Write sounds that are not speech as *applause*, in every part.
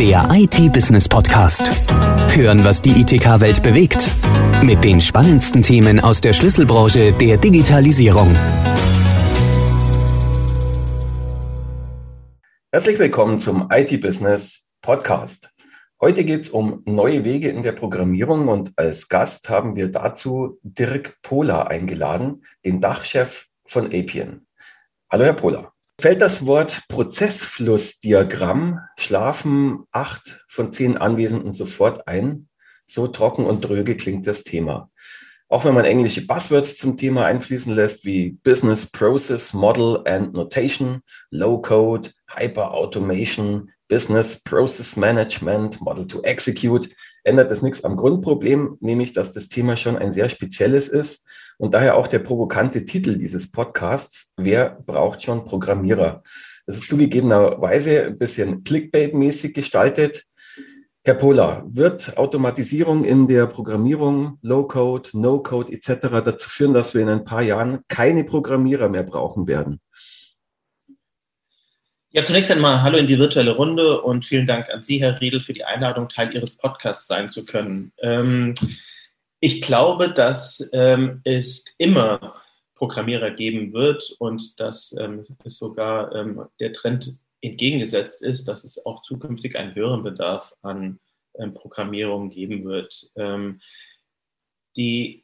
Der IT-Business-Podcast. Hören, was die ITK-Welt bewegt. Mit den spannendsten Themen aus der Schlüsselbranche der Digitalisierung. Herzlich willkommen zum IT-Business-Podcast. Heute geht es um neue Wege in der Programmierung und als Gast haben wir dazu Dirk Pohler eingeladen, den Dachchef von Appian. Hallo, Herr Pohler. Fällt das Wort Prozessflussdiagramm, schlafen acht von zehn Anwesenden sofort ein? So trocken und dröge klingt das Thema. Auch wenn man englische Buzzwords zum Thema einfließen lässt, wie Business Process Model and Notation, Low Code, Hyper Automation, Business Process Management, Model to Execute, ändert das nichts am Grundproblem, nämlich dass das Thema schon ein sehr spezielles ist und daher auch der provokante Titel dieses Podcasts, wer braucht schon Programmierer? Das ist zugegebenerweise ein bisschen Clickbait-mäßig gestaltet. Herr Pola, wird Automatisierung in der Programmierung, Low-Code, No-Code etc. dazu führen, dass wir in ein paar Jahren keine Programmierer mehr brauchen werden? Ja, zunächst einmal hallo in die virtuelle Runde und vielen Dank an Sie, Herr Riedel, für die Einladung, Teil Ihres Podcasts sein zu können. Ähm, ich glaube, dass ähm, es immer Programmierer geben wird und dass ähm, es sogar ähm, der Trend entgegengesetzt ist, dass es auch zukünftig einen höheren Bedarf an ähm, Programmierung geben wird. Ähm, die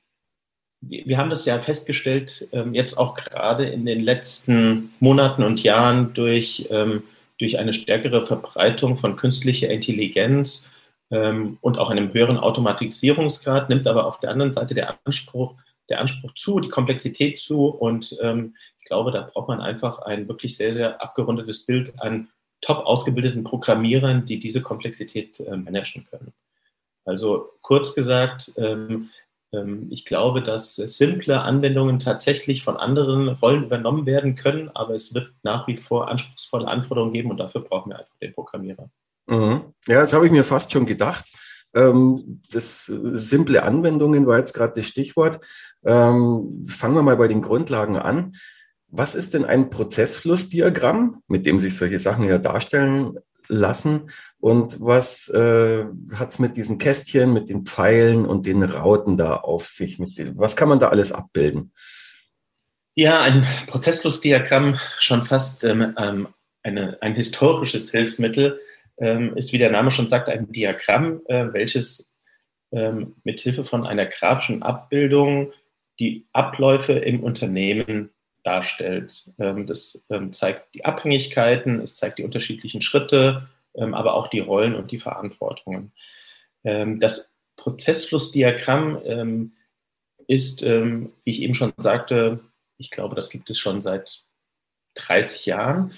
wir haben das ja festgestellt, ähm, jetzt auch gerade in den letzten Monaten und Jahren durch, ähm, durch eine stärkere Verbreitung von künstlicher Intelligenz ähm, und auch einem höheren Automatisierungsgrad, nimmt aber auf der anderen Seite der Anspruch, der Anspruch zu, die Komplexität zu. Und ich glaube, da braucht man einfach ein wirklich sehr, sehr abgerundetes Bild an top ausgebildeten Programmierern, die diese Komplexität managen können. Also kurz gesagt, ähm, ich glaube, dass simple Anwendungen tatsächlich von anderen Rollen übernommen werden können, aber es wird nach wie vor anspruchsvolle Anforderungen geben und dafür brauchen wir einfach den Programmierer. Mhm. Ja, das habe ich mir fast schon gedacht. Ähm, das simple Anwendungen war jetzt gerade das Stichwort. Ähm, fangen wir mal bei den Grundlagen an. Was ist denn ein Prozessflussdiagramm, mit dem sich solche Sachen ja darstellen lassen. Und was äh, hat es mit diesen Kästchen, mit den Pfeilen und den Rauten da auf sich? Den, was kann man da alles abbilden? Ja, ein Prozessflussdiagramm, schon fast ähm, ähm, eine, ein historisches Hilfsmittel, ähm, ist, wie der Name schon sagt, ein Diagramm, äh, welches ähm, mit Hilfe von einer grafischen Abbildung die Abläufe im Unternehmen darstellt. Ähm, das ähm, zeigt die Abhängigkeiten, es zeigt die unterschiedlichen Schritte, ähm, aber auch die Rollen und die Verantwortungen. Das Prozessflussdiagramm ist, wie ich eben schon sagte, ich glaube, das gibt es schon seit 30 Jahren.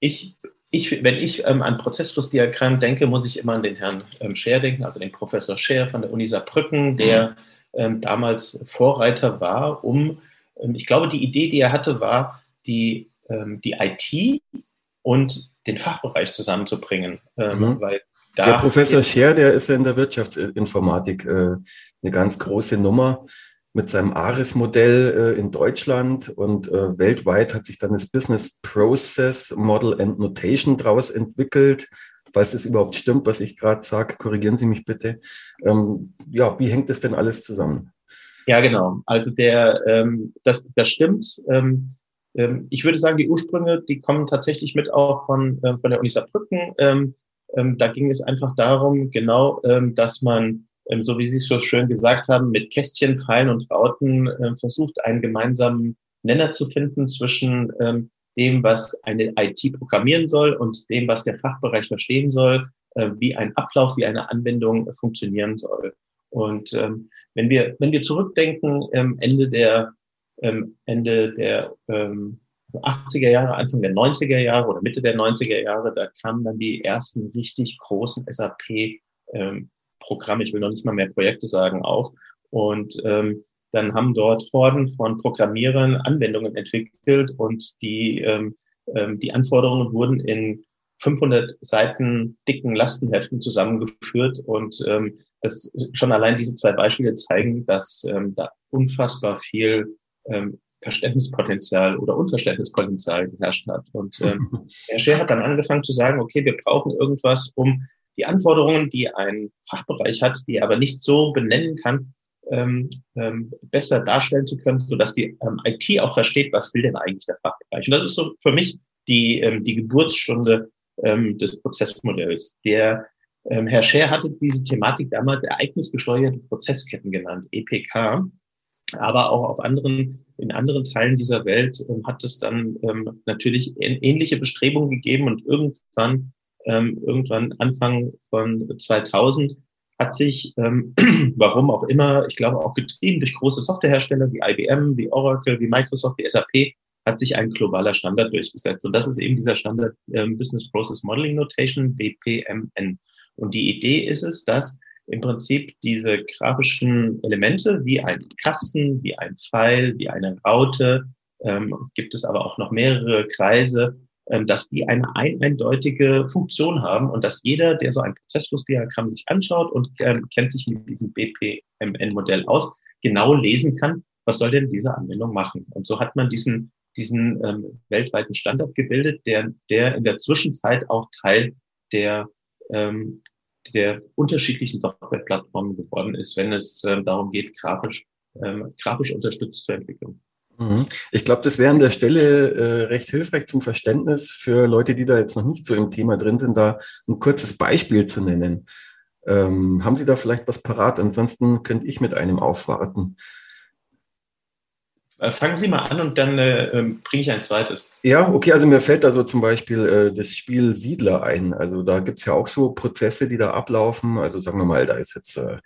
Ich, ich, wenn ich an Prozessflussdiagramm denke, muss ich immer an den Herrn Scher denken, also den Professor Scher von der Uni Saarbrücken, der mhm damals Vorreiter war, um, ähm, ich glaube, die Idee, die er hatte, war, die, ähm, die IT und den Fachbereich zusammenzubringen. Ähm, mhm. Weil der Professor Scher, der ist ja in der Wirtschaftsinformatik äh, eine ganz große Nummer mit seinem ARIS-Modell äh, in Deutschland und äh, weltweit hat sich dann das Business Process Model and Notation daraus entwickelt falls es überhaupt stimmt, was ich gerade sage, korrigieren Sie mich bitte. Ähm, ja, wie hängt das denn alles zusammen? Ja, genau. Also der, ähm, das, das stimmt. Ähm, ähm, ich würde sagen, die Ursprünge, die kommen tatsächlich mit auch von, äh, von der Uni Saarbrücken. Ähm, ähm, da ging es einfach darum, genau, dass man, so wie Sie es so schön gesagt haben, mit Kästchen, Pfeilen und Rauten äh, versucht, einen gemeinsamen Nenner zu finden zwischen dem, was eine IT programmieren soll und dem, was der Fachbereich verstehen soll, äh, wie ein Ablauf, wie eine Anwendung funktionieren soll. Und ähm, wenn wir wenn wir zurückdenken, ähm, Ende der ähm, Ende der ähm, 80er Jahre, Anfang der 90er Jahre oder Mitte der 90er Jahre, da kamen dann die ersten richtig großen SAP ähm, Programme, ich will noch nicht mal mehr Projekte sagen, auf. Und ähm, dann haben dort Horden von Programmierern Anwendungen entwickelt und die, ähm, ähm, die Anforderungen wurden in 500 Seiten dicken Lastenheften zusammengeführt und ähm, das schon allein diese zwei Beispiele zeigen, dass ähm, da unfassbar viel ähm, Verständnispotenzial oder Unverständnispotenzial geherrscht hat. Und ähm, *laughs* Herr Scher hat dann angefangen zu sagen, okay, wir brauchen irgendwas, um die Anforderungen, die ein Fachbereich hat, die er aber nicht so benennen kann, ähm, ähm, besser darstellen zu können, sodass die ähm, IT auch versteht, was will denn eigentlich der Fachbereich. Und das ist so für mich die, ähm, die Geburtsstunde ähm, des Prozessmodells. Der ähm, Herr Scher hatte diese Thematik damals ereignisgesteuerte Prozessketten genannt, EPK. Aber auch auf anderen, in anderen Teilen dieser Welt ähm, hat es dann ähm, natürlich ähnliche Bestrebungen gegeben und irgendwann, ähm, irgendwann Anfang von 2000 hat sich, ähm, *clears throat* warum auch immer, ich glaube auch getrieben durch große Softwarehersteller wie IBM, wie Oracle, wie Microsoft, wie SAP, hat sich ein globaler Standard durchgesetzt. Und das ist eben dieser Standard ähm, Business Process Modeling Notation, BPMN. Und die Idee ist es, dass im Prinzip diese grafischen Elemente wie ein Kasten, wie ein Pfeil, wie eine Raute, ähm, gibt es aber auch noch mehrere Kreise, dass die eine ein eindeutige Funktion haben und dass jeder, der so ein Prozessflussdiagramm sich anschaut und ähm, kennt sich mit diesem BPMN-Modell aus, genau lesen kann, was soll denn diese Anwendung machen. Und so hat man diesen, diesen ähm, weltweiten Standard gebildet, der, der in der Zwischenzeit auch Teil der, ähm, der unterschiedlichen Softwareplattformen geworden ist, wenn es ähm, darum geht, grafisch, ähm, grafisch unterstützt zu entwickeln. Mhm. Ich glaube, das wäre an der Stelle äh, recht hilfreich zum Verständnis für Leute, die da jetzt noch nicht so im Thema drin sind, da ein kurzes Beispiel zu nennen. Ähm, haben Sie da vielleicht was parat? Ansonsten könnte ich mit einem aufwarten. Äh, fangen Sie mal an und dann äh, ähm, bringe ich ein zweites. Ja, okay, also mir fällt da so zum Beispiel äh, das Spiel Siedler ein. Also da gibt es ja auch so Prozesse, die da ablaufen. Also sagen wir mal, da ist jetzt äh,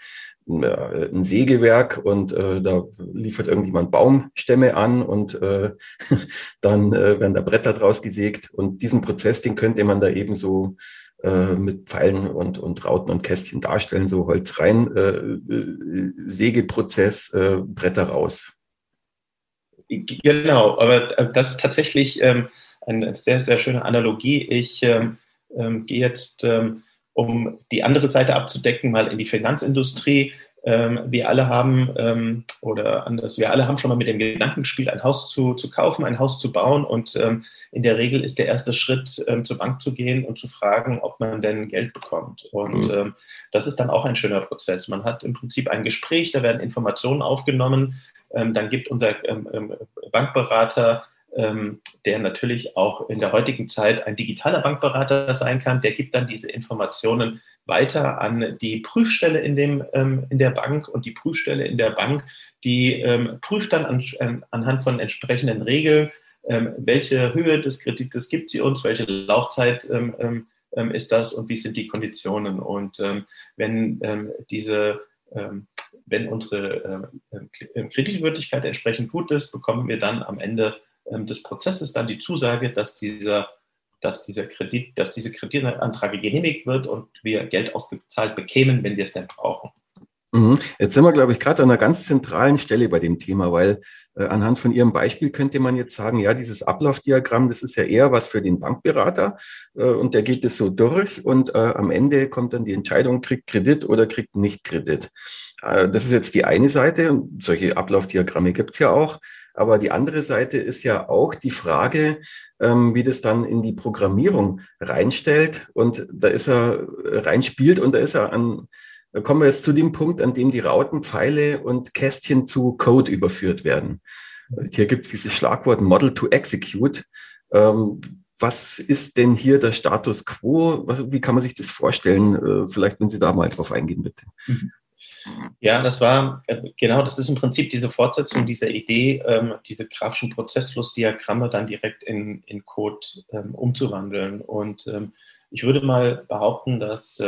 ein Sägewerk und äh, da liefert irgendjemand Baumstämme an und äh, *laughs* dann äh, werden da Bretter draus gesägt. Und diesen Prozess, den könnte man da eben so äh, mit Pfeilen und, und Rauten und Kästchen darstellen, so Holz rein, äh, äh, Sägeprozess, äh, Bretter raus. Genau, aber äh, das ist tatsächlich ähm, eine sehr, sehr schöne Analogie. Ich ähm, ähm, gehe jetzt ähm, um die andere Seite abzudecken, mal in die Finanzindustrie. Ähm, wir alle haben, ähm, oder anders, wir alle haben schon mal mit dem Gedanken gespielt, ein Haus zu, zu kaufen, ein Haus zu bauen. Und ähm, in der Regel ist der erste Schritt, zur Bank zu gehen und zu fragen, ob man denn Geld bekommt. Und mhm. Das ist dann auch ein schöner Prozess. Man hat im Prinzip ein Gespräch, da werden Informationen aufgenommen. Dann gibt unser Bankberater ähm, der natürlich auch in der heutigen Zeit ein digitaler Bankberater sein kann. Der gibt dann diese Informationen weiter an die Prüfstelle in, dem, ähm, in der Bank und die Prüfstelle in der Bank, die ähm, prüft dann an, an, anhand von entsprechenden Regeln, ähm, welche Höhe des Kredites gibt sie uns, welche Laufzeit ähm, ähm, ähm, ist das und wie sind die Konditionen. Und wenn diese wenn unsere Kreditwürdigkeit entsprechend gut ist, bekommen wir dann am Ende des Prozesses dann die Zusage, dass dieser, dass dieser Kredit, dass diese Kreditantrag genehmigt wird und wir Geld ausgezahlt bekämen, wenn wir es denn brauchen. Mhm. Jetzt sind wir, glaube ich, gerade an einer ganz zentralen Stelle bei dem Thema, weil äh, anhand von Ihrem Beispiel könnte man jetzt sagen, ja, dieses Ablaufdiagramm, das ist ja eher was für den Bankberater äh, und der geht es so durch und äh, am Ende kommt dann die Entscheidung, kriegt Kredit oder kriegt nicht Kredit. Äh, das ist jetzt die eine Seite. Solche Ablaufdiagramme gibt es ja auch. Aber die andere Seite ist ja auch die Frage, ähm, wie das dann in die Programmierung reinstellt und da ist er äh, reinspielt und da ist er an, kommen wir jetzt zu dem Punkt, an dem die Rauten, Pfeile und Kästchen zu Code überführt werden. Hier gibt es dieses Schlagwort Model to Execute. Ähm, was ist denn hier der Status quo? Was, wie kann man sich das vorstellen? Äh, vielleicht, wenn Sie da mal drauf eingehen, bitte. Mhm. Ja, das war, äh, genau, das ist im Prinzip diese Fortsetzung dieser Idee, ähm, diese grafischen Prozessflussdiagramme dann direkt in, in Code ähm, umzuwandeln. Und ähm, ich würde mal behaupten, dass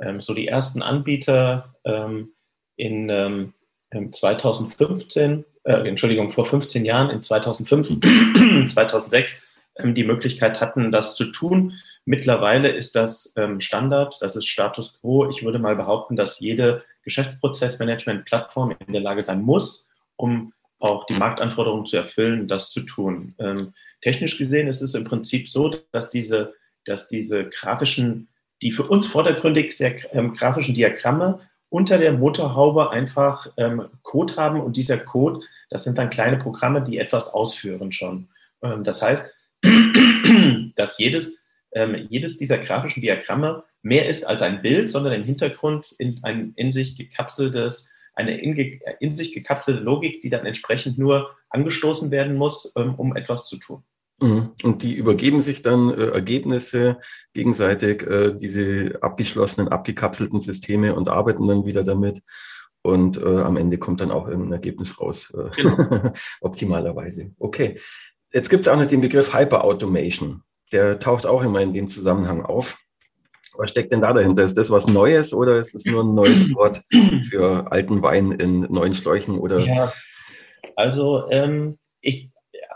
ähm, ähm, so die ersten Anbieter ähm, in 2015, äh, Entschuldigung, vor 15 Jahren, in 2005, 2006, *clears throat* die Möglichkeit hatten, das zu tun. Mittlerweile ist das Standard, das ist Status quo. Ich würde mal behaupten, dass jede Geschäftsprozessmanagement-Plattform in der Lage sein muss, um auch die Marktanforderungen zu erfüllen, das zu tun. Ähm, technisch gesehen ist es im Prinzip so, dass diese, dass diese grafischen, die für uns vordergründig sehr ähm, grafischen Diagramme unter der Motorhaube einfach ähm, Code haben und dieser Code, das sind dann kleine Programme, die etwas ausführen schon. Ähm, das heißt, *clears throat* dass jedes, ähm, jedes dieser grafischen Diagramme mehr ist als ein Bild, sondern im Hintergrund in ein in sich gekapseltes, eine in, in sich gekapselte Logik, die dann entsprechend nur angestoßen werden muss, ähm, um etwas zu tun. Mhm. Und die übergeben sich dann äh, Ergebnisse gegenseitig, äh, diese abgeschlossenen, abgekapselten Systeme und arbeiten dann wieder damit. Und äh, am Ende kommt dann auch irgendein Ergebnis raus, äh, genau. *laughs* optimalerweise. Okay. Jetzt gibt es auch noch den Begriff Hyperautomation. Der taucht auch immer in dem Zusammenhang auf. Was steckt denn da dahinter? Ist das was Neues oder ist es nur ein neues *clears throat* Wort für alten Wein in neuen Schläuchen? Oder? Ja, also ähm, ich,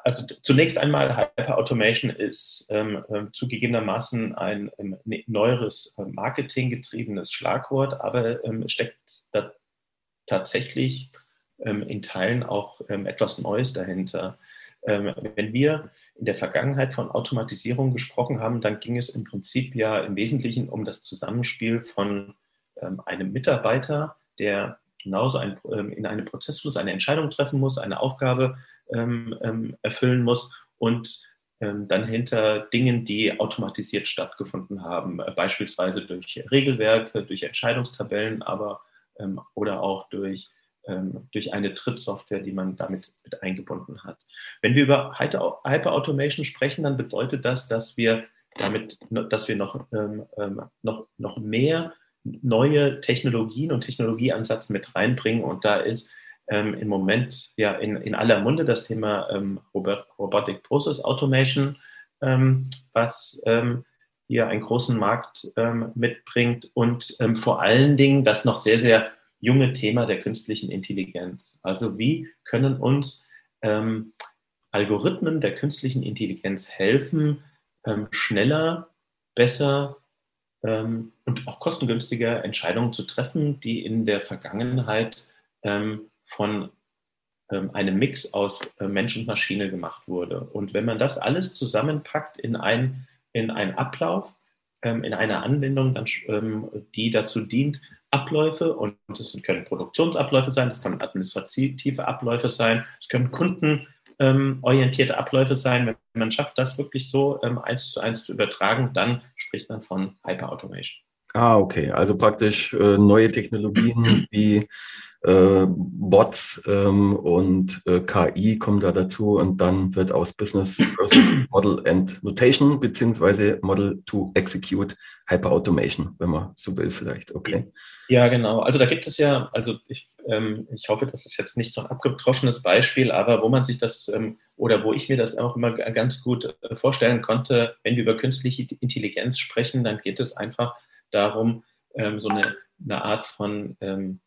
also zunächst einmal Hyperautomation ist ähm, äh, zugegebenermaßen ein ähm, neueres äh, marketinggetriebenes Schlagwort, aber ähm, steckt da tatsächlich ähm, in Teilen auch ähm, etwas Neues dahinter. Ähm, wenn wir in der Vergangenheit von Automatisierung gesprochen haben, dann ging es im Prinzip ja im Wesentlichen um das Zusammenspiel von einem Mitarbeiter, der genauso ein, ähm, in einem Prozessfluss eine Entscheidung treffen muss, eine Aufgabe erfüllen muss und dann hinter Dingen, die automatisiert stattgefunden haben, äh, beispielsweise durch Regelwerke, durch Entscheidungstabellen, aber oder auch durch ähm, durch eine Trittsoftware, die man damit mit eingebunden hat. Wenn wir über Hyper-Automation sprechen, dann bedeutet das, dass wir damit, dass wir noch, ähm, ähm, noch, noch mehr neue Technologien und Technologieansatz mit reinbringen. Und da ist ähm, im Moment ja in, in aller Munde das Thema ähm, Robotic Process Automation, ähm, was ähm, hier einen großen Markt mitbringt und vor allen Dingen das noch sehr, sehr junge Thema der künstlichen Intelligenz. Also wie können uns ähm, Algorithmen der künstlichen Intelligenz helfen, ähm, schneller, besser ähm, und auch kostengünstiger Entscheidungen zu treffen, die in der Vergangenheit ähm, von ähm, einem Mix aus äh, Mensch und Maschine gemacht wurde. Und wenn man das alles zusammenpackt in, ein, in einen Ablauf, ähm, in einer Anwendung, dann, die dazu dient, Abläufe und es können Produktionsabläufe sein, es können administrative Abläufe sein, es können kundenorientierte ähm, Abläufe sein. Wenn man schafft, das wirklich so ähm, eins zu eins zu übertragen, dann spricht man von Hyperautomation. Ah, okay. Also praktisch äh, neue Technologien *clears throat* wie äh, Bots ähm, und äh, KI kommen da dazu und dann wird aus Business Process *clears throat* Model and Notation beziehungsweise Model to Execute Hyperautomation, wenn man so will vielleicht. Okay. Ja, genau. Also da gibt es ja, also ich, ähm, ich hoffe, das ist jetzt nicht so ein abgedroschenes Beispiel, aber wo man sich das ähm, oder wo ich mir das auch immer ganz gut äh, vorstellen konnte, wenn wir über künstliche Intelligenz sprechen, dann geht es einfach darum, ähm, so eine, eine Art von ähm,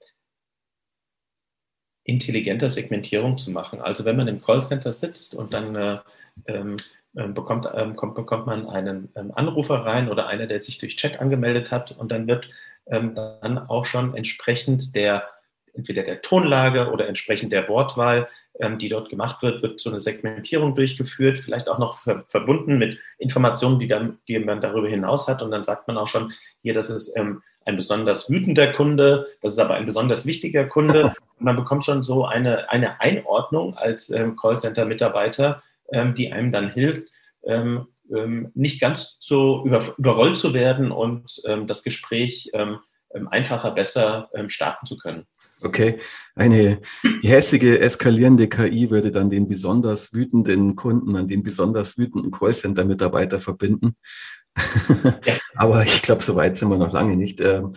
intelligenter Segmentierung zu machen. Also wenn man im Callcenter sitzt und dann äh, ähm, ähm bekommt, ähm, kommt, bekommt man einen ähm, Anrufer rein oder einer, der sich durch Chat angemeldet hat und dann wird dann auch schon entsprechend der entweder der Tonlage oder entsprechend der Wortwahl, ähm, die dort gemacht wird, wird so eine Segmentierung durchgeführt, vielleicht auch noch ver verbunden mit Informationen, die, dann, die man darüber hinaus hat. Und dann sagt man auch schon, hier, das ist ähm, ein besonders wütender Kunde, das ist aber ein besonders wichtiger Kunde. Und *laughs* man bekommt schon so eine, eine Einordnung als ähm, Callcenter-Mitarbeiter, ähm, die einem dann hilft, ähm, ähm, nicht ganz so über, überrollt zu werden und das Gespräch einfacher, besser starten zu können. Okay, eine hässige, eskalierende KI würde dann den besonders wütenden Kunden an den besonders wütenden Callcenter-Mitarbeiter verbinden. Ja. *laughs* Aber ich glaube, so weit sind wir noch lange nicht. Ähm,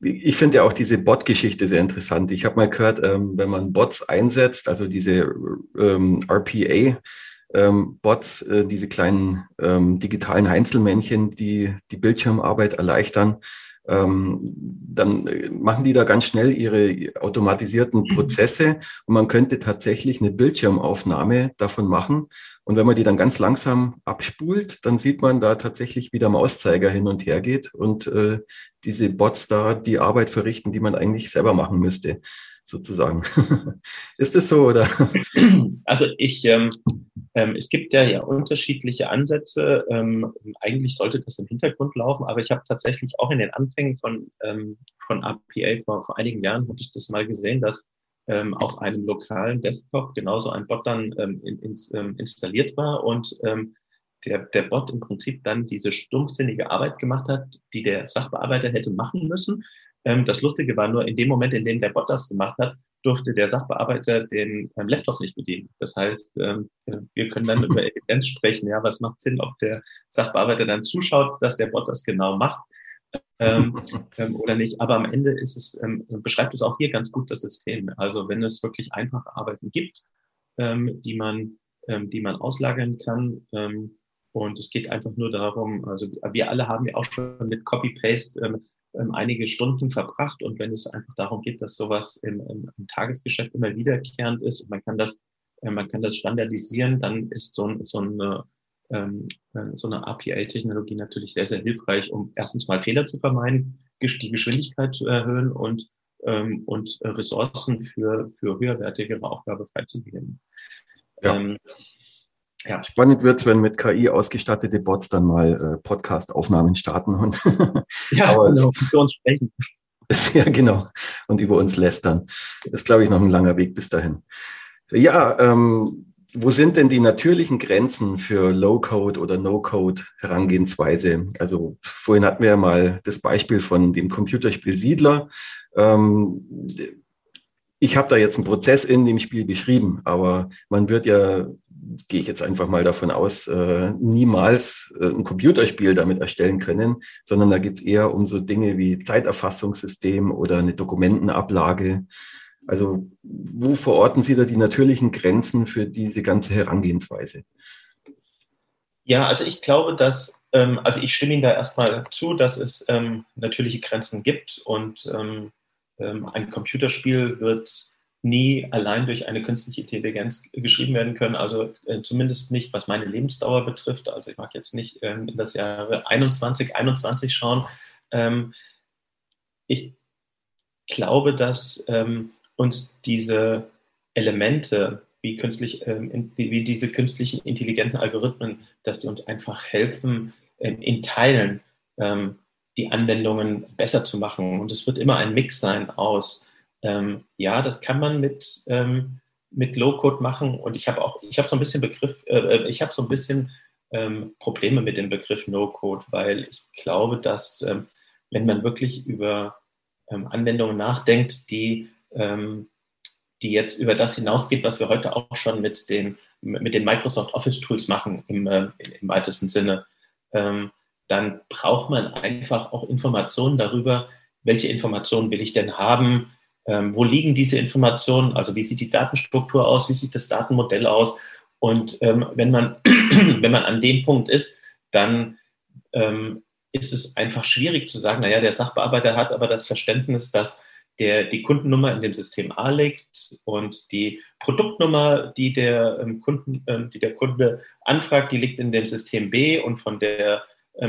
ich finde ja auch diese Bot-Geschichte sehr interessant. Ich habe mal gehört, ähm, wenn man Bots einsetzt, also diese ähm, RPA, Bots, äh, diese kleinen digitalen Einzelmännchen, die die Bildschirmarbeit erleichtern, dann äh, machen die da ganz schnell ihre automatisierten mhm. Prozesse und man könnte tatsächlich eine Bildschirmaufnahme davon machen. Und wenn man die dann ganz langsam abspult, dann sieht man da tatsächlich, wie der Mauszeiger hin und her geht und äh, diese Bots da die Arbeit verrichten, die man eigentlich selber machen müsste. Sozusagen. *laughs* Ist es so oder? *clears throat* Also ich, ähm, ähm, es gibt ja, ja unterschiedliche Ansätze. Ähm, eigentlich sollte das im Hintergrund laufen, aber ich habe tatsächlich auch in den Anfängen von, ähm, von APA vor, vor einigen Jahren habe ich das mal gesehen, dass ähm, auf einem lokalen Desktop genauso ein Bot dann ähm, in, in, ähm, installiert war und ähm, der, der Bot im Prinzip dann diese stumpfsinnige Arbeit gemacht hat, die der Sachbearbeiter hätte machen müssen. Ähm, das Lustige war nur, in dem Moment, in dem der Bot das gemacht hat, durfte der Sachbearbeiter den ähm, Laptop nicht bedienen. Das heißt, ähm, wir können dann über *laughs* Evidenz sprechen. Ja, was macht Sinn, ob der Sachbearbeiter dann zuschaut, dass der Bot das genau macht ähm, *laughs* ähm, oder nicht. Aber am Ende ist es, ähm, beschreibt es auch hier ganz gut das System. Also wenn es wirklich einfache Arbeiten gibt, ähm, die man, die man auslagern kann, und es geht einfach nur darum, also wir alle haben ja auch schon mit Copy-Paste ähm, einige Stunden verbracht. Und wenn es einfach darum geht, dass sowas im, im, im Tagesgeschäft immer wiederkehrend ist und man kann das, äh, man kann das standardisieren, dann ist so, so eine ähm, äh, so eine API-Technologie natürlich sehr, sehr hilfreich, um erstens mal Fehler zu vermeiden, die Geschwindigkeit zu erhöhen und, ähm, und Ressourcen für, für höherwertigere Aufgabe freizugeben. Ja. Ähm, ja. Spannend wird es, wenn mit KI ausgestattete Bots dann mal äh, Podcast-Aufnahmen starten und *laughs* ja, *laughs* genau, für uns sprechen. *laughs* ja, genau. Und über uns lästern. Das ist, glaube ich, noch ein langer Weg bis dahin. Ja, ähm, wo sind denn die natürlichen Grenzen für Low-Code oder No-Code Herangehensweise? Also vorhin hatten wir ja mal das Beispiel von dem Computerspiel Siedler. Ähm, ich habe da jetzt einen Prozess in dem Spiel beschrieben, aber man wird ja gehe ich jetzt einfach mal davon aus, äh, niemals äh, ein Computerspiel damit erstellen können, sondern da geht es eher um so Dinge wie Zeiterfassungssystem oder eine Dokumentenablage. Also wo verorten Sie da die natürlichen Grenzen für diese ganze Herangehensweise? Ja, also ich glaube, dass, ähm, also ich stimme Ihnen da erstmal zu, dass es ähm, natürliche Grenzen gibt und ähm, ein Computerspiel wird nie allein durch eine künstliche Intelligenz geschrieben werden können. Also äh, zumindest nicht, was meine Lebensdauer betrifft. Also ich mag jetzt nicht ähm, in das Jahre 21, 21 schauen. Ähm, ich glaube, dass ähm, uns diese Elemente, wie, künstlich, ähm, wie diese künstlichen intelligenten Algorithmen, dass die uns einfach helfen, ähm, in Teilen ähm, die Anwendungen besser zu machen. Und es wird immer ein Mix sein aus ähm, ja, das kann man mit, ähm, mit Low-Code machen. Und ich habe auch, ich habe so ein bisschen Begriff, äh, äh, ich habe so ein bisschen ähm, Probleme mit dem Begriff No-Code, weil ich glaube, dass ähm, wenn man wirklich über ähm, Anwendungen nachdenkt, die, ähm, die jetzt über das hinausgeht, was wir heute auch schon mit den, mit den Microsoft Office Tools machen im, äh, im weitesten Sinne, dann braucht man einfach auch Informationen darüber, welche Informationen will ich denn haben, ähm, wo liegen diese Informationen? Also wie sieht die Datenstruktur aus? Wie sieht das Datenmodell aus? Und ähm, wenn, man, *clears throat* wenn man an dem Punkt ist, dann ähm, ist es einfach schwierig zu sagen, naja, der Sachbearbeiter hat aber das Verständnis, dass der die Kundennummer in dem System A liegt und die Produktnummer, die der, ähm, Kunden, ähm, die der Kunde anfragt, die liegt in dem System B und von, der,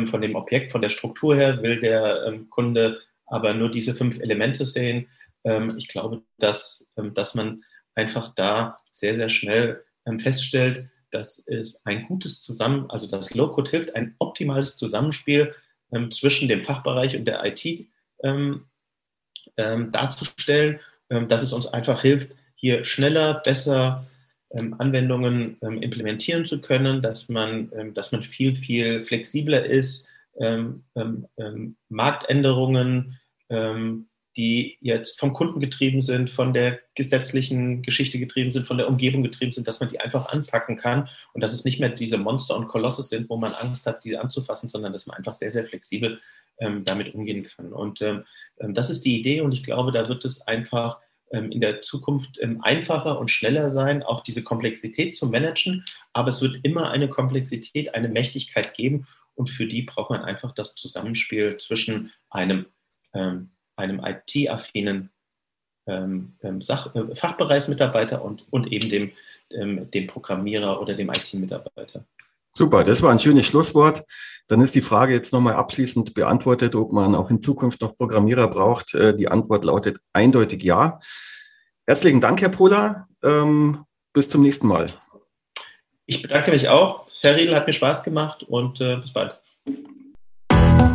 von dem Objekt, von der Struktur her will der ähm, Kunde aber nur diese fünf Elemente sehen. Ähm, ich glaube, dass, ähm, dass man einfach da sehr, sehr schnell ähm, feststellt, dass es ein gutes Zusammen, also das Low-Code hilft, ein optimales Zusammenspiel zwischen dem Fachbereich und der IT darzustellen, dass es uns einfach hilft, hier schneller, besser Anwendungen implementieren zu können, dass man, dass man viel, viel flexibler ist, Marktänderungen die jetzt vom Kunden getrieben sind, von der gesetzlichen Geschichte getrieben sind, von der Umgebung getrieben sind, dass man die einfach anpacken kann und dass es nicht mehr diese Monster und Kolosse sind, wo man Angst hat, diese anzufassen, sondern dass man einfach sehr, sehr flexibel ähm, damit umgehen kann. Und ähm, ähm das ist die Idee und ich glaube, da wird es einfach ähm, in der Zukunft ähm, einfacher und schneller sein, auch diese Komplexität zu managen, aber es wird immer eine Komplexität, eine Mächtigkeit geben und für die braucht man einfach das Zusammenspiel zwischen einem ähm, einem IT-affinen ähm, ähm äh, Fachbereichsmitarbeiter und, und eben dem, ähm, dem Programmierer oder dem IT-Mitarbeiter. Super, das war ein schönes Schlusswort. Dann ist die Frage jetzt nochmal abschließend beantwortet, ob man auch in Zukunft noch Programmierer braucht. Äh, die Antwort lautet eindeutig ja. Herzlichen Dank, Herr Pola. Ähm, bis zum nächsten Mal. Ich bedanke mich auch. Herr Riedel hat mir Spaß gemacht und äh, bis bald.